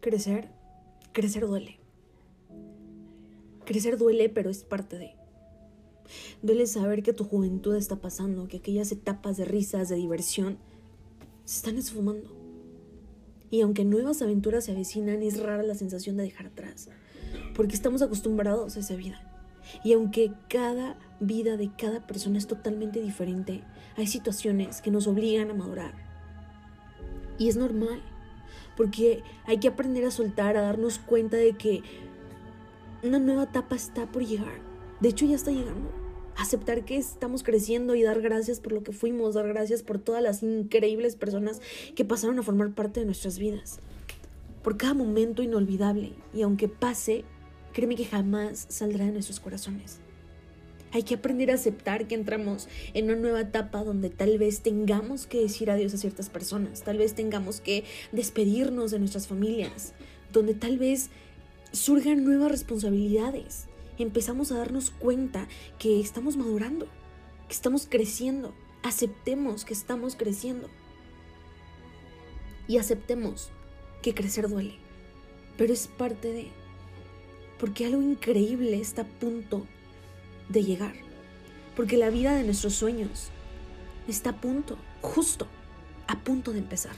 crecer, crecer duele. Crecer duele, pero es parte de. Duele saber que tu juventud está pasando, que aquellas etapas de risas, de diversión, se están esfumando. Y aunque nuevas aventuras se avecinan, es rara la sensación de dejar atrás, porque estamos acostumbrados a esa vida. Y aunque cada vida de cada persona es totalmente diferente, hay situaciones que nos obligan a madurar. Y es normal, porque hay que aprender a soltar, a darnos cuenta de que una nueva etapa está por llegar. De hecho, ya está llegando. Aceptar que estamos creciendo y dar gracias por lo que fuimos, dar gracias por todas las increíbles personas que pasaron a formar parte de nuestras vidas. Por cada momento inolvidable. Y aunque pase, créeme que jamás saldrá de nuestros corazones. Hay que aprender a aceptar que entramos en una nueva etapa donde tal vez tengamos que decir adiós a ciertas personas, tal vez tengamos que despedirnos de nuestras familias, donde tal vez surjan nuevas responsabilidades. Empezamos a darnos cuenta que estamos madurando, que estamos creciendo. Aceptemos que estamos creciendo. Y aceptemos que crecer duele. Pero es parte de... Porque algo increíble está a punto de llegar. Porque la vida de nuestros sueños está a punto, justo, a punto de empezar.